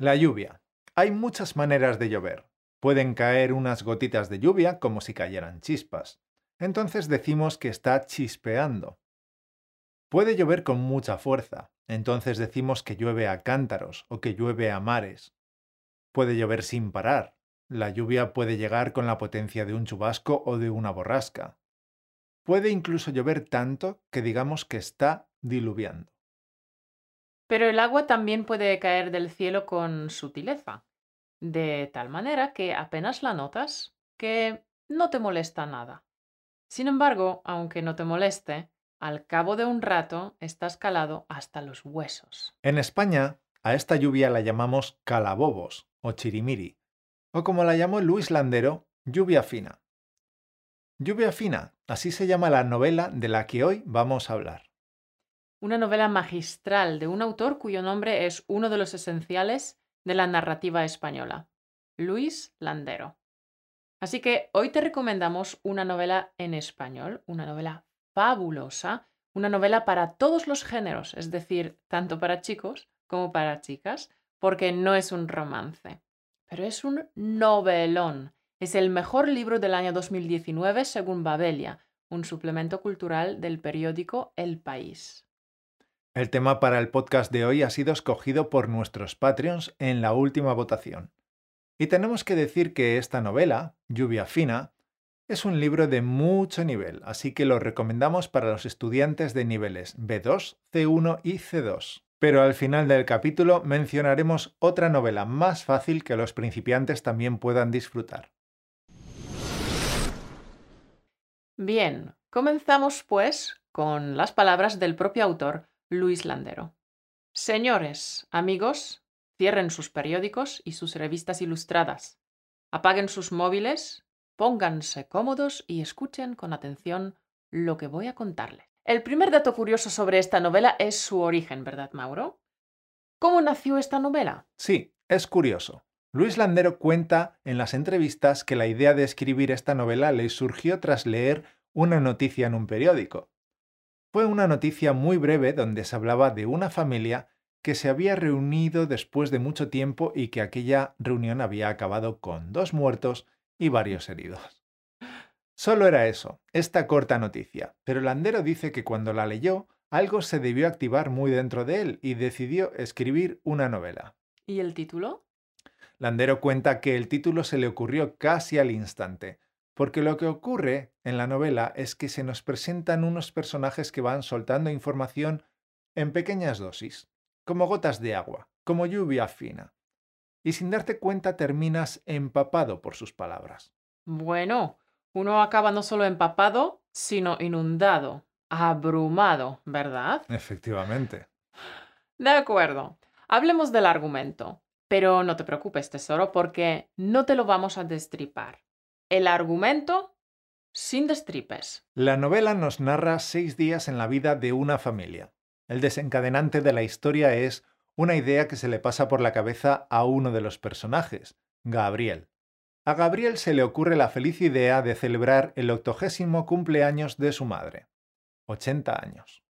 La lluvia. Hay muchas maneras de llover. Pueden caer unas gotitas de lluvia como si cayeran chispas. Entonces decimos que está chispeando. Puede llover con mucha fuerza. Entonces decimos que llueve a cántaros o que llueve a mares. Puede llover sin parar. La lluvia puede llegar con la potencia de un chubasco o de una borrasca. Puede incluso llover tanto que digamos que está diluviando. Pero el agua también puede caer del cielo con sutileza, de tal manera que apenas la notas, que no te molesta nada. Sin embargo, aunque no te moleste, al cabo de un rato estás calado hasta los huesos. En España, a esta lluvia la llamamos calabobos o chirimiri, o como la llamó Luis Landero, lluvia fina. Lluvia fina, así se llama la novela de la que hoy vamos a hablar una novela magistral de un autor cuyo nombre es uno de los esenciales de la narrativa española, Luis Landero. Así que hoy te recomendamos una novela en español, una novela fabulosa, una novela para todos los géneros, es decir, tanto para chicos como para chicas, porque no es un romance, pero es un novelón. Es el mejor libro del año 2019 según Babelia, un suplemento cultural del periódico El País. El tema para el podcast de hoy ha sido escogido por nuestros Patreons en la última votación. Y tenemos que decir que esta novela, Lluvia Fina, es un libro de mucho nivel, así que lo recomendamos para los estudiantes de niveles B2, C1 y C2. Pero al final del capítulo mencionaremos otra novela más fácil que los principiantes también puedan disfrutar. Bien, comenzamos pues con las palabras del propio autor Luis Landero. Señores, amigos, cierren sus periódicos y sus revistas ilustradas. Apaguen sus móviles, pónganse cómodos y escuchen con atención lo que voy a contarles. El primer dato curioso sobre esta novela es su origen, ¿verdad, Mauro? ¿Cómo nació esta novela? Sí, es curioso. Luis Landero cuenta en las entrevistas que la idea de escribir esta novela le surgió tras leer una noticia en un periódico. Fue una noticia muy breve donde se hablaba de una familia que se había reunido después de mucho tiempo y que aquella reunión había acabado con dos muertos y varios heridos. Solo era eso, esta corta noticia, pero Landero dice que cuando la leyó, algo se debió activar muy dentro de él y decidió escribir una novela. ¿Y el título? Landero cuenta que el título se le ocurrió casi al instante, porque lo que ocurre en la novela es que se nos presentan unos personajes que van soltando información en pequeñas dosis, como gotas de agua, como lluvia fina. Y sin darte cuenta terminas empapado por sus palabras. Bueno, uno acaba no solo empapado, sino inundado, abrumado, ¿verdad? Efectivamente. De acuerdo. Hablemos del argumento. Pero no te preocupes, tesoro, porque no te lo vamos a destripar. El argumento sin destripes. La novela nos narra seis días en la vida de una familia. El desencadenante de la historia es una idea que se le pasa por la cabeza a uno de los personajes, Gabriel. A Gabriel se le ocurre la feliz idea de celebrar el octogésimo cumpleaños de su madre. 80 años.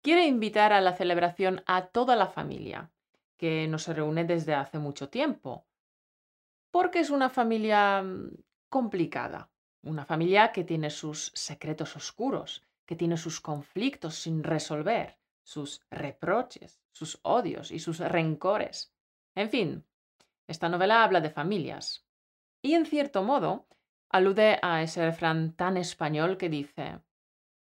Quiere invitar a la celebración a toda la familia, que no se reúne desde hace mucho tiempo, porque es una familia mm, complicada. Una familia que tiene sus secretos oscuros, que tiene sus conflictos sin resolver, sus reproches, sus odios y sus rencores. En fin, esta novela habla de familias. Y en cierto modo alude a ese refrán tan español que dice,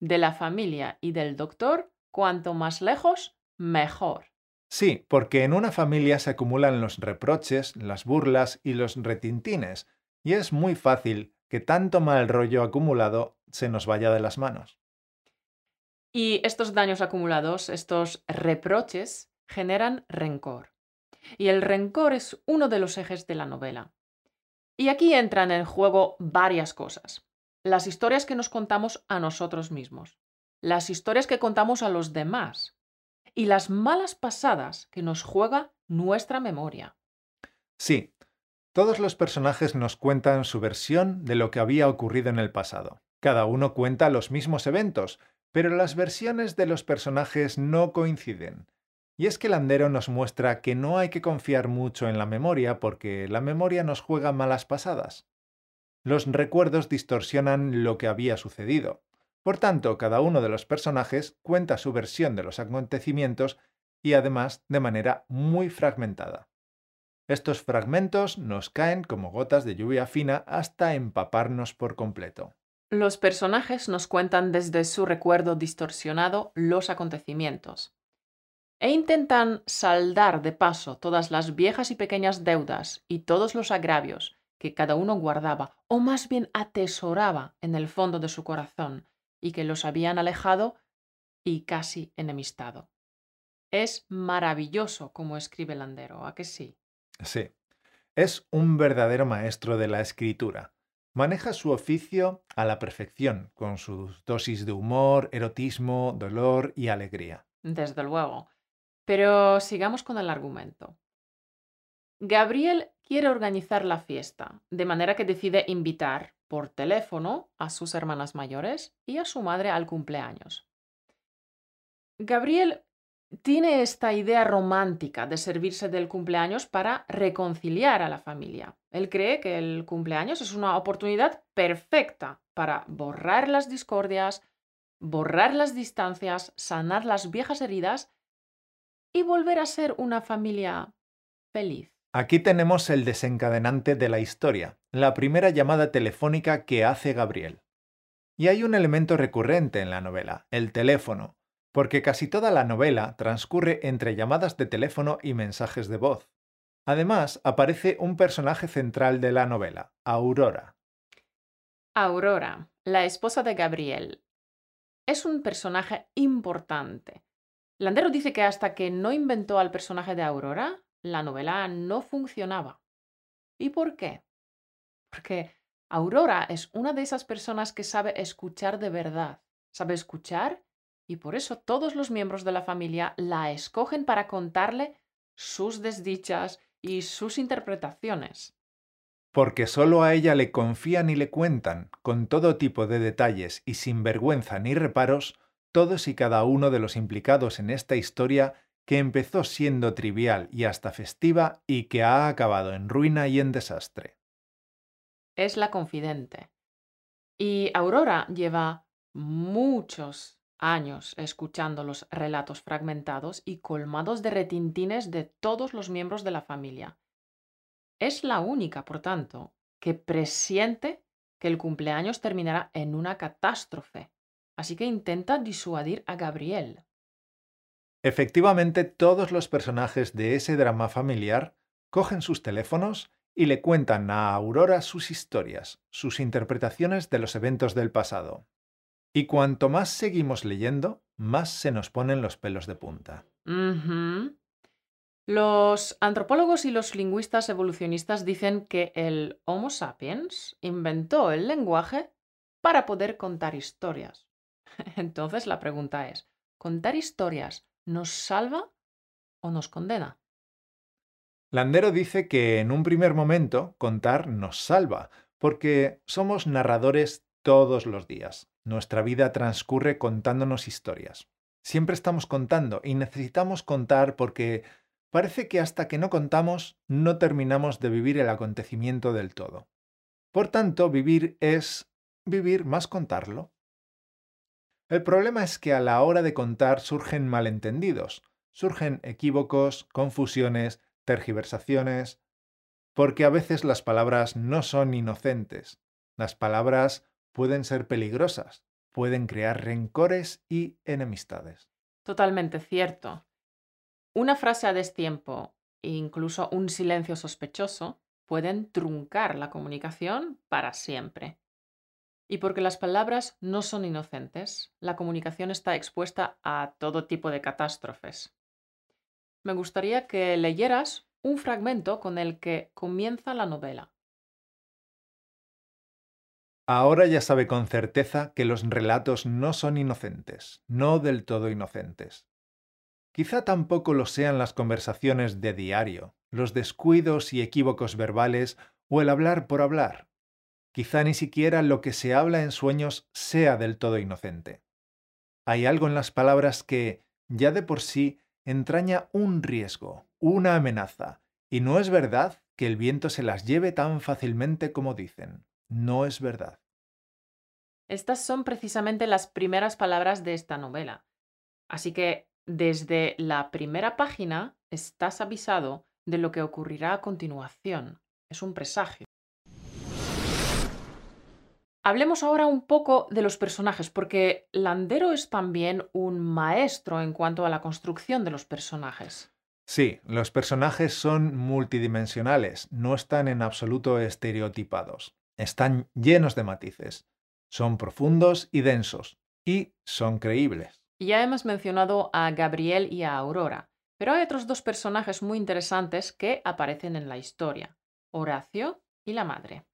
de la familia y del doctor, cuanto más lejos, mejor. Sí, porque en una familia se acumulan los reproches, las burlas y los retintines, y es muy fácil que tanto mal rollo acumulado se nos vaya de las manos. Y estos daños acumulados, estos reproches, generan rencor. Y el rencor es uno de los ejes de la novela. Y aquí entran en juego varias cosas. Las historias que nos contamos a nosotros mismos, las historias que contamos a los demás y las malas pasadas que nos juega nuestra memoria. Sí, todos los personajes nos cuentan su versión de lo que había ocurrido en el pasado. Cada uno cuenta los mismos eventos, pero las versiones de los personajes no coinciden. Y es que Landero nos muestra que no hay que confiar mucho en la memoria porque la memoria nos juega malas pasadas. Los recuerdos distorsionan lo que había sucedido. Por tanto, cada uno de los personajes cuenta su versión de los acontecimientos y además de manera muy fragmentada. Estos fragmentos nos caen como gotas de lluvia fina hasta empaparnos por completo. Los personajes nos cuentan desde su recuerdo distorsionado los acontecimientos e intentan saldar de paso todas las viejas y pequeñas deudas y todos los agravios que cada uno guardaba, o más bien atesoraba en el fondo de su corazón, y que los habían alejado y casi enemistado. Es maravilloso como escribe Landero, ¿a que sí? Sí, es un verdadero maestro de la escritura. Maneja su oficio a la perfección, con sus dosis de humor, erotismo, dolor y alegría. Desde luego. Pero sigamos con el argumento. Gabriel quiere organizar la fiesta, de manera que decide invitar por teléfono a sus hermanas mayores y a su madre al cumpleaños. Gabriel tiene esta idea romántica de servirse del cumpleaños para reconciliar a la familia. Él cree que el cumpleaños es una oportunidad perfecta para borrar las discordias, borrar las distancias, sanar las viejas heridas y volver a ser una familia feliz. Aquí tenemos el desencadenante de la historia, la primera llamada telefónica que hace Gabriel. Y hay un elemento recurrente en la novela, el teléfono, porque casi toda la novela transcurre entre llamadas de teléfono y mensajes de voz. Además, aparece un personaje central de la novela, Aurora. Aurora, la esposa de Gabriel, es un personaje importante. Landero dice que hasta que no inventó al personaje de Aurora, la novela no funcionaba. ¿Y por qué? Porque Aurora es una de esas personas que sabe escuchar de verdad, sabe escuchar y por eso todos los miembros de la familia la escogen para contarle sus desdichas y sus interpretaciones. Porque solo a ella le confían y le cuentan, con todo tipo de detalles y sin vergüenza ni reparos, todos y cada uno de los implicados en esta historia que empezó siendo trivial y hasta festiva y que ha acabado en ruina y en desastre. Es la confidente. Y Aurora lleva muchos años escuchando los relatos fragmentados y colmados de retintines de todos los miembros de la familia. Es la única, por tanto, que presiente que el cumpleaños terminará en una catástrofe, así que intenta disuadir a Gabriel. Efectivamente, todos los personajes de ese drama familiar cogen sus teléfonos y le cuentan a Aurora sus historias, sus interpretaciones de los eventos del pasado. Y cuanto más seguimos leyendo, más se nos ponen los pelos de punta. Los antropólogos y los lingüistas evolucionistas dicen que el Homo sapiens inventó el lenguaje para poder contar historias. Entonces la pregunta es, ¿contar historias nos salva o nos condena? Landero dice que en un primer momento contar nos salva, porque somos narradores todos los días. Nuestra vida transcurre contándonos historias. Siempre estamos contando y necesitamos contar porque parece que hasta que no contamos no terminamos de vivir el acontecimiento del todo. Por tanto, vivir es vivir más contarlo. El problema es que a la hora de contar surgen malentendidos, surgen equívocos, confusiones, tergiversaciones, porque a veces las palabras no son inocentes. Las palabras pueden ser peligrosas, pueden crear rencores y enemistades. Totalmente cierto. Una frase a destiempo e incluso un silencio sospechoso pueden truncar la comunicación para siempre. Y porque las palabras no son inocentes, la comunicación está expuesta a todo tipo de catástrofes. Me gustaría que leyeras un fragmento con el que comienza la novela. Ahora ya sabe con certeza que los relatos no son inocentes, no del todo inocentes. Quizá tampoco lo sean las conversaciones de diario, los descuidos y equívocos verbales o el hablar por hablar. Quizá ni siquiera lo que se habla en sueños sea del todo inocente. Hay algo en las palabras que, ya de por sí, entraña un riesgo, una amenaza, y no es verdad que el viento se las lleve tan fácilmente como dicen. No es verdad. Estas son precisamente las primeras palabras de esta novela. Así que desde la primera página estás avisado de lo que ocurrirá a continuación. Es un presagio. Hablemos ahora un poco de los personajes, porque Landero es también un maestro en cuanto a la construcción de los personajes. Sí, los personajes son multidimensionales, no están en absoluto estereotipados, están llenos de matices, son profundos y densos, y son creíbles. Ya hemos mencionado a Gabriel y a Aurora, pero hay otros dos personajes muy interesantes que aparecen en la historia, Horacio y la madre.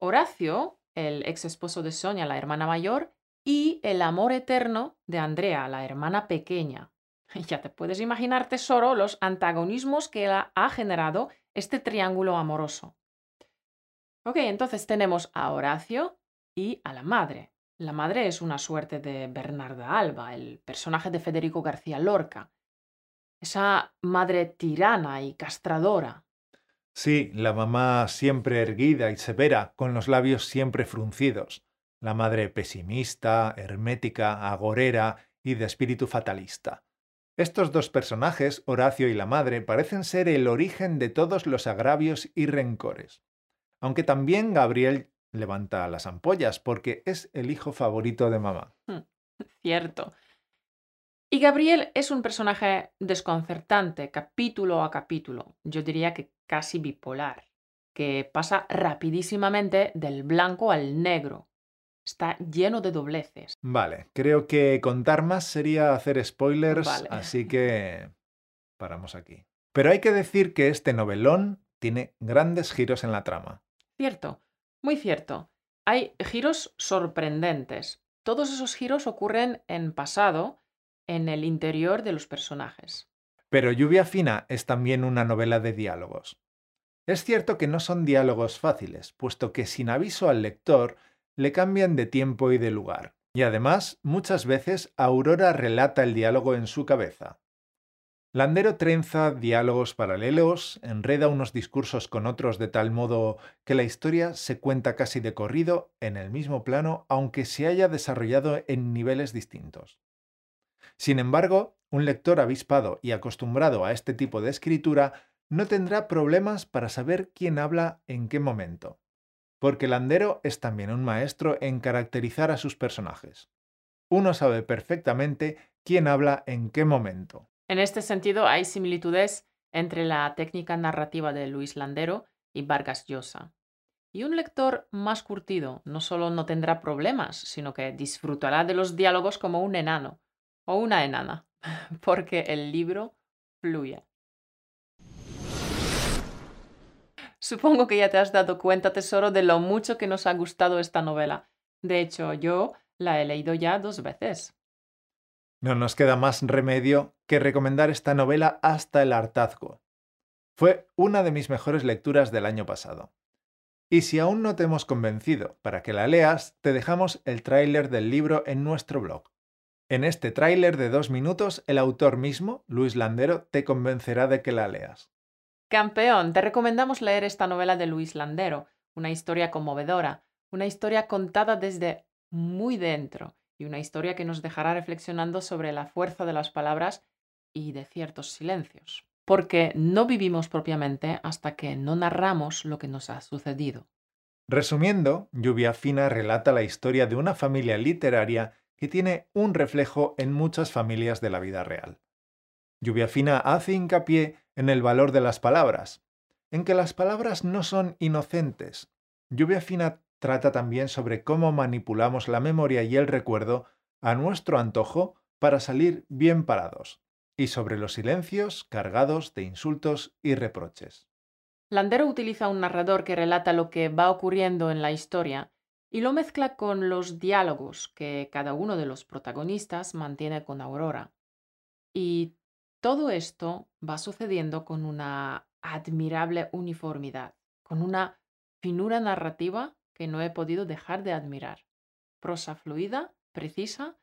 Horacio, el ex esposo de Sonia, la hermana mayor, y el amor eterno de Andrea, la hermana pequeña. Ya te puedes imaginar, tesoro, los antagonismos que ha generado este triángulo amoroso. Ok, entonces tenemos a Horacio y a la madre. La madre es una suerte de Bernarda Alba, el personaje de Federico García Lorca. Esa madre tirana y castradora. Sí, la mamá siempre erguida y severa, con los labios siempre fruncidos. La madre pesimista, hermética, agorera y de espíritu fatalista. Estos dos personajes, Horacio y la madre, parecen ser el origen de todos los agravios y rencores. Aunque también Gabriel levanta las ampollas porque es el hijo favorito de mamá. Hmm, cierto. Y Gabriel es un personaje desconcertante, capítulo a capítulo. Yo diría que casi bipolar, que pasa rapidísimamente del blanco al negro. Está lleno de dobleces. Vale, creo que contar más sería hacer spoilers, así que paramos aquí. Pero hay que decir que este novelón tiene grandes giros en la trama. Cierto. Muy cierto. Hay giros sorprendentes. Todos esos giros ocurren en pasado, en el interior de los personajes. Pero Lluvia Fina es también una novela de diálogos. Es cierto que no son diálogos fáciles, puesto que sin aviso al lector le cambian de tiempo y de lugar. Y además, muchas veces Aurora relata el diálogo en su cabeza. Landero trenza diálogos paralelos, enreda unos discursos con otros de tal modo que la historia se cuenta casi de corrido en el mismo plano, aunque se haya desarrollado en niveles distintos. Sin embargo, un lector avispado y acostumbrado a este tipo de escritura no tendrá problemas para saber quién habla en qué momento, porque Landero es también un maestro en caracterizar a sus personajes. Uno sabe perfectamente quién habla en qué momento. En este sentido, hay similitudes entre la técnica narrativa de Luis Landero y Vargas Llosa. Y un lector más curtido no solo no tendrá problemas, sino que disfrutará de los diálogos como un enano o una enana, porque el libro fluye. Supongo que ya te has dado cuenta, tesoro, de lo mucho que nos ha gustado esta novela. De hecho, yo la he leído ya dos veces. No nos queda más remedio que recomendar esta novela hasta el hartazgo. Fue una de mis mejores lecturas del año pasado. Y si aún no te hemos convencido para que la leas, te dejamos el tráiler del libro en nuestro blog. En este tráiler de dos minutos, el autor mismo, Luis Landero, te convencerá de que la leas. Campeón, te recomendamos leer esta novela de Luis Landero, una historia conmovedora, una historia contada desde muy dentro, y una historia que nos dejará reflexionando sobre la fuerza de las palabras y de ciertos silencios. Porque no vivimos propiamente hasta que no narramos lo que nos ha sucedido. Resumiendo, Lluvia Fina relata la historia de una familia literaria que tiene un reflejo en muchas familias de la vida real. Lluvia Fina hace hincapié en el valor de las palabras, en que las palabras no son inocentes. Lluvia Fina trata también sobre cómo manipulamos la memoria y el recuerdo a nuestro antojo para salir bien parados, y sobre los silencios cargados de insultos y reproches. Landero utiliza un narrador que relata lo que va ocurriendo en la historia y lo mezcla con los diálogos que cada uno de los protagonistas mantiene con Aurora. Y todo esto va sucediendo con una admirable uniformidad, con una finura narrativa que no he podido dejar de admirar. Prosa fluida, precisa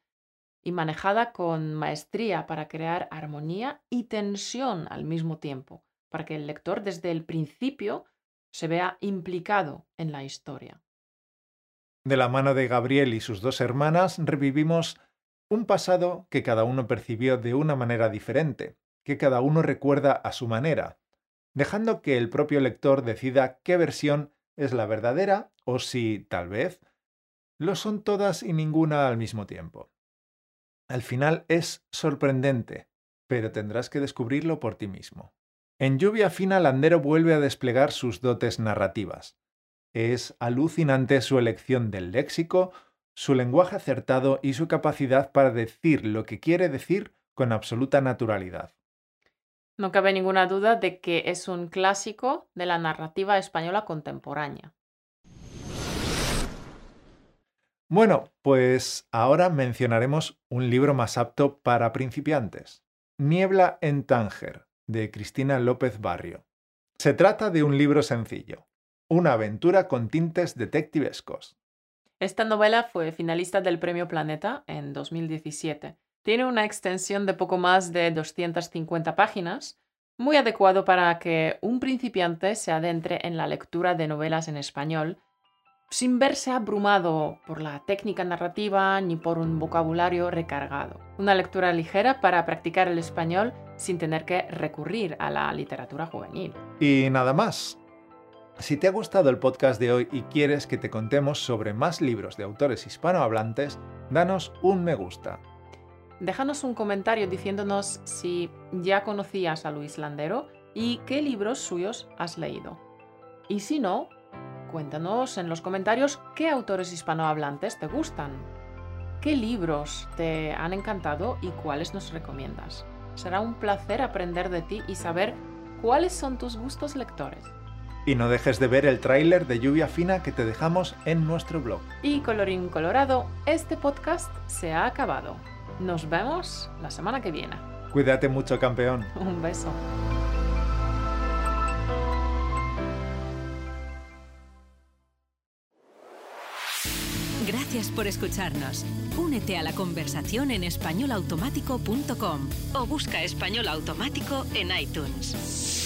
y manejada con maestría para crear armonía y tensión al mismo tiempo, para que el lector desde el principio se vea implicado en la historia. De la mano de Gabriel y sus dos hermanas revivimos un pasado que cada uno percibió de una manera diferente, que cada uno recuerda a su manera, dejando que el propio lector decida qué versión es la verdadera o si, tal vez, lo son todas y ninguna al mismo tiempo. Al final es sorprendente, pero tendrás que descubrirlo por ti mismo. En Lluvia Fina, Landero vuelve a desplegar sus dotes narrativas. Es alucinante su elección del léxico, su lenguaje acertado y su capacidad para decir lo que quiere decir con absoluta naturalidad. No cabe ninguna duda de que es un clásico de la narrativa española contemporánea. Bueno, pues ahora mencionaremos un libro más apto para principiantes. Niebla en Tánger, de Cristina López Barrio. Se trata de un libro sencillo, una aventura con tintes detectivescos. Esta novela fue finalista del Premio Planeta en 2017. Tiene una extensión de poco más de 250 páginas, muy adecuado para que un principiante se adentre en la lectura de novelas en español sin verse abrumado por la técnica narrativa ni por un vocabulario recargado. Una lectura ligera para practicar el español sin tener que recurrir a la literatura juvenil. Y nada más. Si te ha gustado el podcast de hoy y quieres que te contemos sobre más libros de autores hispanohablantes, danos un me gusta. Déjanos un comentario diciéndonos si ya conocías a Luis Landero y qué libros suyos has leído. Y si no, cuéntanos en los comentarios qué autores hispanohablantes te gustan, qué libros te han encantado y cuáles nos recomiendas. Será un placer aprender de ti y saber cuáles son tus gustos lectores. Y no dejes de ver el tráiler de Lluvia Fina que te dejamos en nuestro blog. Y colorín colorado, este podcast se ha acabado. Nos vemos la semana que viene. Cuídate mucho, campeón. Un beso. Gracias por escucharnos. Únete a la conversación en españolautomático.com o busca español automático en iTunes.